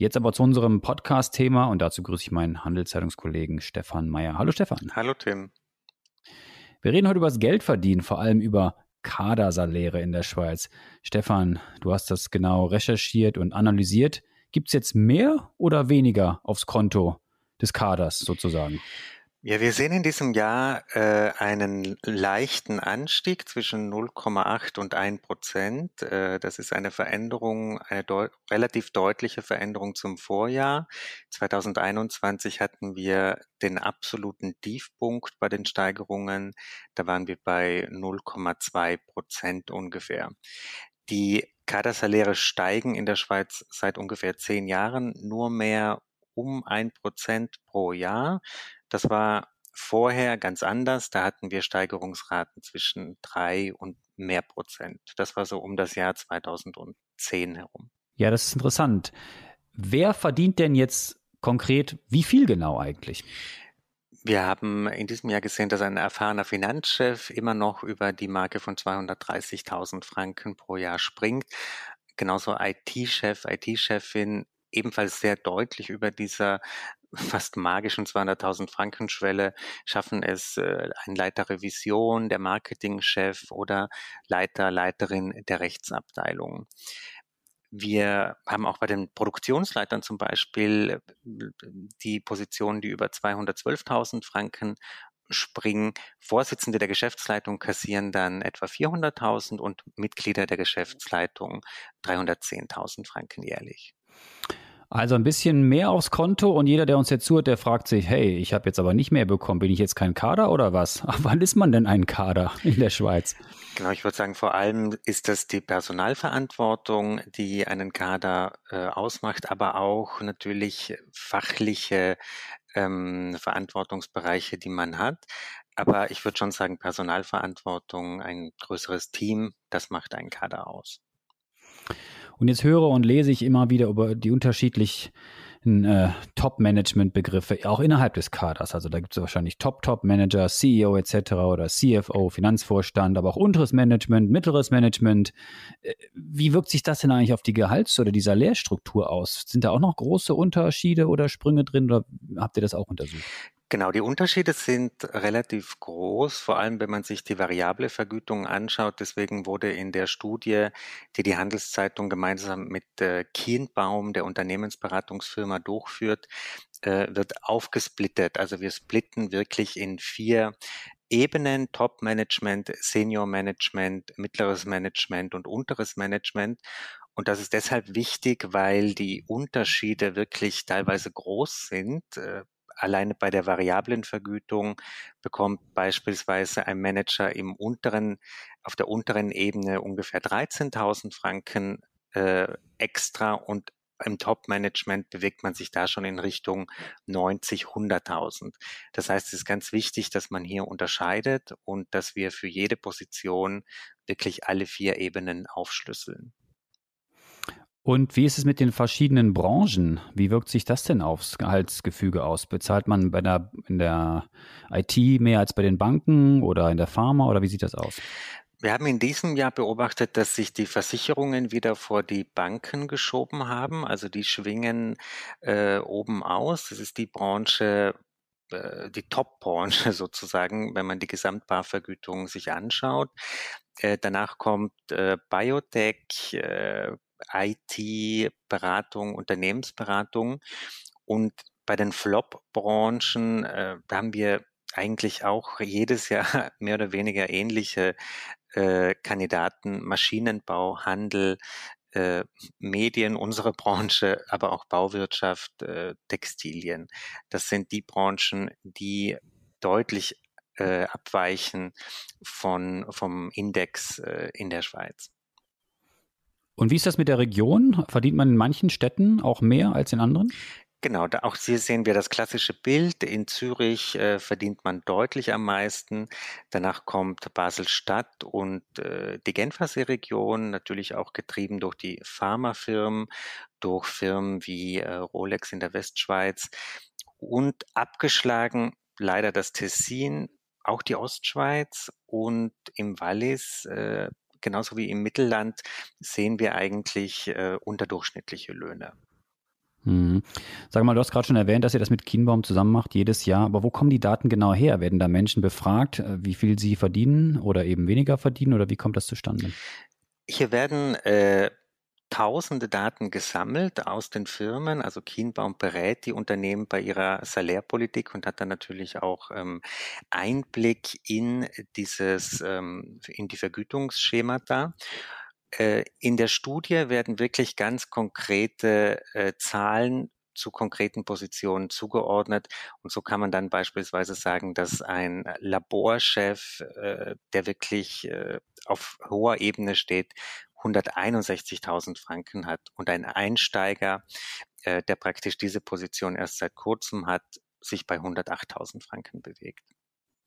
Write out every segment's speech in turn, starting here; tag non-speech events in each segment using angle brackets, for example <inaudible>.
Jetzt aber zu unserem Podcast-Thema und dazu grüße ich meinen Handelszeitungskollegen Stefan Meyer. Hallo Stefan. Hallo Tim. Wir reden heute über das Geldverdienen, vor allem über Kadersaläre in der Schweiz. Stefan, du hast das genau recherchiert und analysiert. Gibt es jetzt mehr oder weniger aufs Konto des Kaders sozusagen? Ja, wir sehen in diesem Jahr äh, einen leichten Anstieg zwischen 0,8 und 1 Prozent. Äh, das ist eine Veränderung, eine deut relativ deutliche Veränderung zum Vorjahr. 2021 hatten wir den absoluten Tiefpunkt bei den Steigerungen. Da waren wir bei 0,2 Prozent ungefähr. Die Kadersaläre steigen in der Schweiz seit ungefähr zehn Jahren nur mehr um ein Prozent pro Jahr. Das war vorher ganz anders. Da hatten wir Steigerungsraten zwischen drei und mehr Prozent. Das war so um das Jahr 2010 herum. Ja, das ist interessant. Wer verdient denn jetzt konkret wie viel genau eigentlich? Wir haben in diesem Jahr gesehen, dass ein erfahrener Finanzchef immer noch über die Marke von 230.000 Franken pro Jahr springt. Genauso IT-Chef, IT-Chefin ebenfalls sehr deutlich über dieser fast magischen 200.000 Franken Schwelle schaffen es äh, ein Leiter Revision, der Marketingchef oder Leiter, Leiterin der Rechtsabteilung. Wir haben auch bei den Produktionsleitern zum Beispiel die Positionen, die über 212.000 Franken springen. Vorsitzende der Geschäftsleitung kassieren dann etwa 400.000 und Mitglieder der Geschäftsleitung 310.000 Franken jährlich. Also ein bisschen mehr aufs Konto und jeder, der uns jetzt zuhört, der fragt sich, hey, ich habe jetzt aber nicht mehr bekommen, bin ich jetzt kein Kader oder was? <laughs> Ab wann ist man denn ein Kader in der Schweiz? Genau, ich würde sagen, vor allem ist das die Personalverantwortung, die einen Kader äh, ausmacht, aber auch natürlich fachliche ähm, Verantwortungsbereiche, die man hat. Aber ich würde schon sagen, Personalverantwortung, ein größeres Team, das macht einen Kader aus. Und jetzt höre und lese ich immer wieder über die unterschiedlichen äh, Top-Management-Begriffe, auch innerhalb des Kaders. Also da gibt es wahrscheinlich Top-Top-Manager, CEO etc. oder CFO, Finanzvorstand, aber auch unteres Management, mittleres Management. Äh, wie wirkt sich das denn eigentlich auf die Gehalts- oder die Salärstruktur aus? Sind da auch noch große Unterschiede oder Sprünge drin oder habt ihr das auch untersucht? Genau, die Unterschiede sind relativ groß, vor allem wenn man sich die variable Vergütung anschaut. Deswegen wurde in der Studie, die die Handelszeitung gemeinsam mit äh, Kienbaum, der Unternehmensberatungsfirma, durchführt, äh, wird aufgesplittet. Also wir splitten wirklich in vier Ebenen, Top-Management, Senior-Management, mittleres Management und unteres Management. Und das ist deshalb wichtig, weil die Unterschiede wirklich teilweise groß sind. Alleine bei der variablen Vergütung bekommt beispielsweise ein Manager im unteren, auf der unteren Ebene ungefähr 13.000 Franken äh, extra und im Top-Management bewegt man sich da schon in Richtung 90, 100.000. Das heißt, es ist ganz wichtig, dass man hier unterscheidet und dass wir für jede Position wirklich alle vier Ebenen aufschlüsseln. Und wie ist es mit den verschiedenen Branchen? Wie wirkt sich das denn aufs Gehaltsgefüge aus? Bezahlt man bei der, in der IT mehr als bei den Banken oder in der Pharma oder wie sieht das aus? Wir haben in diesem Jahr beobachtet, dass sich die Versicherungen wieder vor die Banken geschoben haben. Also die schwingen äh, oben aus. Das ist die Branche, äh, die Top-Branche <laughs> sozusagen, wenn man die Gesamtbarvergütung sich anschaut. Äh, danach kommt äh, Biotech, äh, IT-Beratung, Unternehmensberatung. Und bei den Flop-Branchen äh, haben wir eigentlich auch jedes Jahr <laughs> mehr oder weniger ähnliche äh, Kandidaten, Maschinenbau, Handel, äh, Medien, unsere Branche, aber auch Bauwirtschaft, äh, Textilien. Das sind die Branchen, die deutlich äh, abweichen von, vom Index äh, in der Schweiz. Und wie ist das mit der Region? Verdient man in manchen Städten auch mehr als in anderen? Genau, da auch hier sehen wir das klassische Bild. In Zürich äh, verdient man deutlich am meisten. Danach kommt Basel-Stadt und äh, die Genfersee-Region, natürlich auch getrieben durch die Pharmafirmen, durch Firmen wie äh, Rolex in der Westschweiz und abgeschlagen leider das Tessin, auch die Ostschweiz und im Wallis äh, genauso wie im Mittelland sehen wir eigentlich äh, unterdurchschnittliche Löhne. Mhm. Sag mal, du hast gerade schon erwähnt, dass ihr das mit Kienbaum zusammen macht, jedes Jahr. Aber wo kommen die Daten genau her? Werden da Menschen befragt, äh, wie viel sie verdienen oder eben weniger verdienen oder wie kommt das zustande? Hier werden äh, tausende Daten gesammelt aus den Firmen. Also Kienbaum berät die Unternehmen bei ihrer Salärpolitik und hat dann natürlich auch ähm, Einblick in dieses, ähm, in die Vergütungsschemata. Äh, in der Studie werden wirklich ganz konkrete äh, Zahlen zu konkreten Positionen zugeordnet. Und so kann man dann beispielsweise sagen, dass ein Laborchef, äh, der wirklich auf hoher Ebene steht, 161.000 Franken hat und ein Einsteiger, der praktisch diese Position erst seit kurzem hat, sich bei 108.000 Franken bewegt.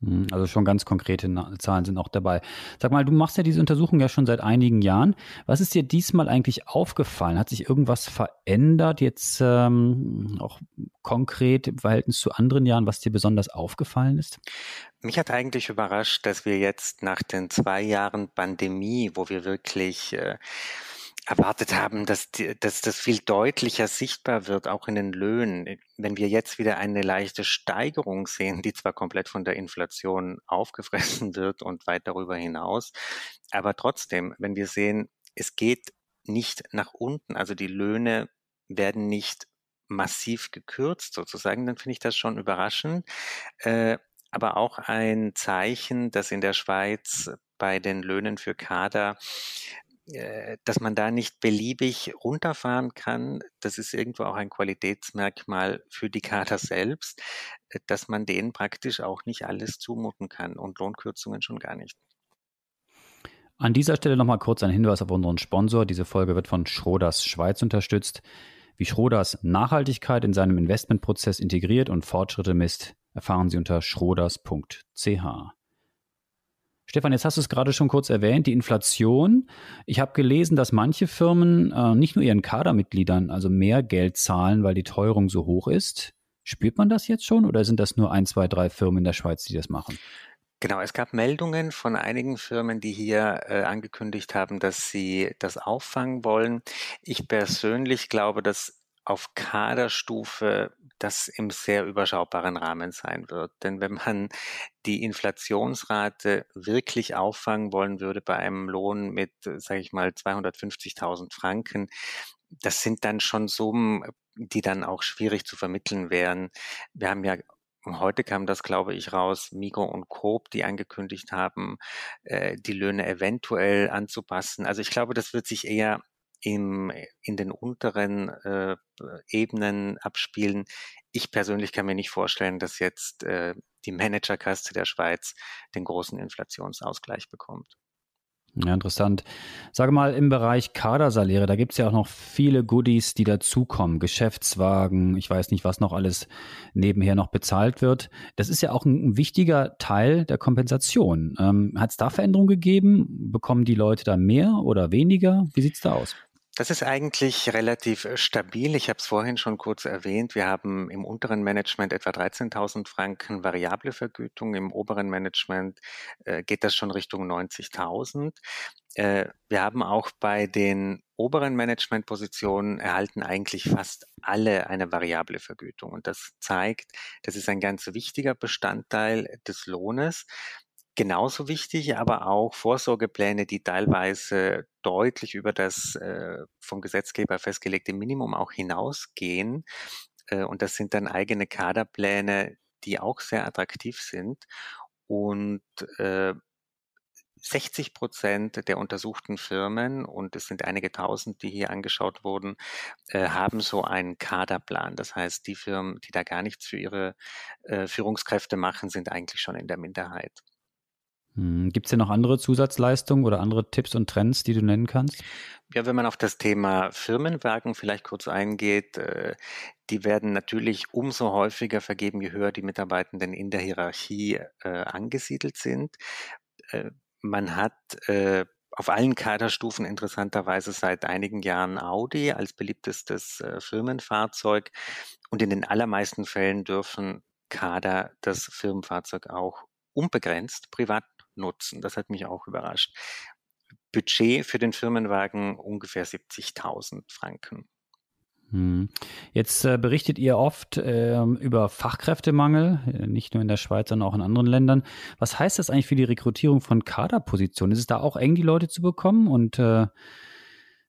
Hm, also schon ganz konkrete Zahlen sind auch dabei. Sag mal, du machst ja diese Untersuchung ja schon seit einigen Jahren. Was ist dir diesmal eigentlich aufgefallen? Hat sich irgendwas verändert, jetzt ähm, auch konkret im Verhältnis zu anderen Jahren, was dir besonders aufgefallen ist? Mich hat eigentlich überrascht, dass wir jetzt nach den zwei Jahren Pandemie, wo wir wirklich äh, erwartet haben, dass, die, dass das viel deutlicher sichtbar wird, auch in den Löhnen. Wenn wir jetzt wieder eine leichte Steigerung sehen, die zwar komplett von der Inflation aufgefressen wird und weit darüber hinaus, aber trotzdem, wenn wir sehen, es geht nicht nach unten, also die Löhne werden nicht massiv gekürzt sozusagen, dann finde ich das schon überraschend. Äh, aber auch ein Zeichen, dass in der Schweiz bei den Löhnen für Kader dass man da nicht beliebig runterfahren kann. Das ist irgendwo auch ein Qualitätsmerkmal für die Kader selbst, äh, dass man denen praktisch auch nicht alles zumuten kann und Lohnkürzungen schon gar nicht. An dieser Stelle nochmal kurz ein Hinweis auf unseren Sponsor. Diese Folge wird von Schroders Schweiz unterstützt. Wie Schroders Nachhaltigkeit in seinem Investmentprozess integriert und Fortschritte misst, erfahren Sie unter schroders.ch. Stefan, jetzt hast du es gerade schon kurz erwähnt, die Inflation. Ich habe gelesen, dass manche Firmen äh, nicht nur ihren Kadermitgliedern also mehr Geld zahlen, weil die Teuerung so hoch ist. Spürt man das jetzt schon oder sind das nur ein, zwei, drei Firmen in der Schweiz, die das machen? Genau, es gab Meldungen von einigen Firmen, die hier äh, angekündigt haben, dass sie das auffangen wollen. Ich persönlich glaube, dass auf Kaderstufe das im sehr überschaubaren Rahmen sein wird. Denn wenn man die Inflationsrate wirklich auffangen wollen würde bei einem Lohn mit, sage ich mal, 250.000 Franken, das sind dann schon Summen, die dann auch schwierig zu vermitteln wären. Wir haben ja Heute kam das, glaube ich, raus, Migo und Coop, die angekündigt haben, äh, die Löhne eventuell anzupassen. Also ich glaube, das wird sich eher im, in den unteren äh, Ebenen abspielen. Ich persönlich kann mir nicht vorstellen, dass jetzt äh, die Managerkaste der Schweiz den großen Inflationsausgleich bekommt. Ja, interessant. Sage mal, im Bereich Kadersaläre, da gibt es ja auch noch viele Goodies, die dazukommen. Geschäftswagen, ich weiß nicht, was noch alles nebenher noch bezahlt wird. Das ist ja auch ein, wichtiger Teil der Kompensation. Ähm, Hat es da Veränderungen gegeben? Bekommen die Leute da mehr oder weniger? Wie sieht es da aus? Das ist eigentlich relativ äh, stabil. Ich habe es vorhin schon kurz erwähnt. Wir haben im unteren Management etwa 13.000 Franken variable Vergütung. Im oberen Management äh, geht das schon Richtung 90.000. Äh, wir haben auch bei den oberen Managementpositionen erhalten eigentlich fast alle eine variable Vergütung. Und das zeigt, das ist ein ganz wichtiger Bestandteil des Lohnes genauso wichtig, aber auch Vorsorgepläne, die teilweise deutlich über das äh, vom Gesetzgeber festgelegte Minimum auch hinausgehen. Äh, und das sind dann eigene Kaderpläne, die auch sehr attraktiv sind. Und äh, 60 Prozent der untersuchten Firmen, und es sind einige tausend, die hier angeschaut wurden, äh, haben so einen Kaderplan. Das heißt, die Firmen, die da gar nichts für ihre äh, Führungskräfte machen, sind eigentlich schon in der Minderheit. Hm. Gibt es denn noch andere Zusatzleistungen oder andere Tipps und Trends, die du nennen kannst? Ja, wenn man auf das Thema Firmenwagen vielleicht kurz eingeht, äh, die werden natürlich umso häufiger vergeben, je höher die Mitarbeitenden in der Hierarchie äh, angesiedelt sind. Äh, man hat auf allen Kaderstufen interessanterweise seit einigen Jahren Audi als beliebtestes Firmenfahrzeug und in den allermeisten Fällen dürfen Kader das Firmenfahrzeug auch unbegrenzt privat nutzen. Das hat mich auch überrascht. Budget für den Firmenwagen ungefähr 70.000 Franken. Hm. Jetzt äh, berichtet ihr oft äh, über Fachkräftemangel, äh, nicht nur in der Schweiz, sondern auch in anderen Ländern. Was heißt das eigentlich für die Rekrutierung von Kaderpositionen? Ist es da auch eng, die Leute zu bekommen und äh,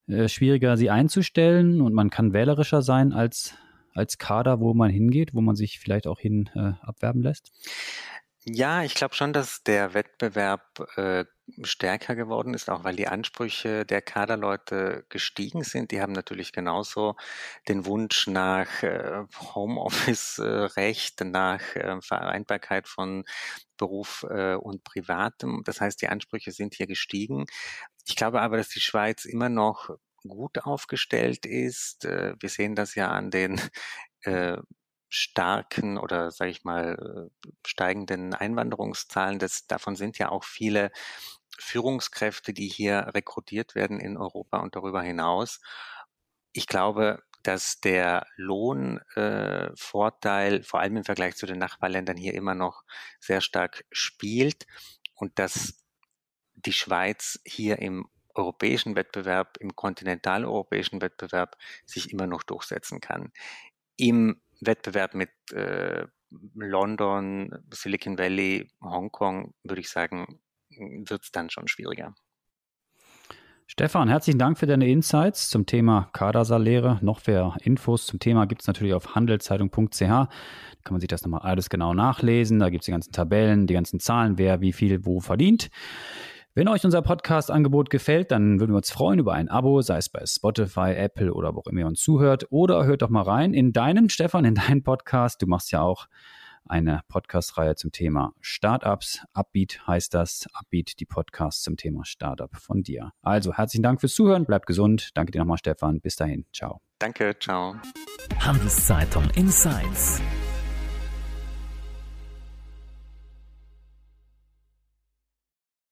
äh, schwieriger, sie einzustellen? Und man kann wählerischer sein als, als Kader, wo man hingeht, wo man sich vielleicht auch hin äh, abwerben lässt? Ja, ich glaube schon, dass der Wettbewerb äh, stärker geworden ist, auch weil die Ansprüche der Kaderleute gestiegen sind. Die haben natürlich genauso den Wunsch nach äh, Homeoffice-Recht, nach äh, Vereinbarkeit von Beruf äh, und Privatem. Das heißt, die Ansprüche sind hier gestiegen. Ich glaube aber, dass die Schweiz immer noch gut aufgestellt ist. Äh, wir sehen das ja an den äh, starken oder sage ich mal steigenden Einwanderungszahlen. Das, davon sind ja auch viele Führungskräfte, die hier rekrutiert werden in Europa und darüber hinaus. Ich glaube, dass der Lohnvorteil äh, vor allem im Vergleich zu den Nachbarländern hier immer noch sehr stark spielt und dass die Schweiz hier im europäischen Wettbewerb, im kontinentaleuropäischen Wettbewerb sich immer noch durchsetzen kann. Im Wettbewerb mit äh, London, Silicon Valley, Hongkong, würde ich sagen, wird es dann schon schwieriger. Stefan, herzlichen Dank für deine Insights zum Thema Kadersaläre. Noch mehr Infos zum Thema gibt es natürlich auf handelszeitung.ch. Da kann man sich das nochmal alles genau nachlesen. Da gibt es die ganzen Tabellen, die ganzen Zahlen, wer wie viel wo verdient. Wenn euch unser Podcast-Angebot gefällt, dann würden wir uns freuen über ein Abo, sei es bei Spotify, Apple oder wo auch immer ihr uns zuhört. Oder hört doch mal rein in deinen, Stefan, in deinen Podcast. Du machst ja auch eine Podcast-Reihe zum Thema Startups. Upbeat heißt das. Upbeat, die Podcast zum Thema Startup von dir. Also herzlichen Dank fürs Zuhören. Bleibt gesund. Danke dir nochmal, Stefan. Bis dahin. Ciao. Danke. Ciao. Handelszeitung Insights.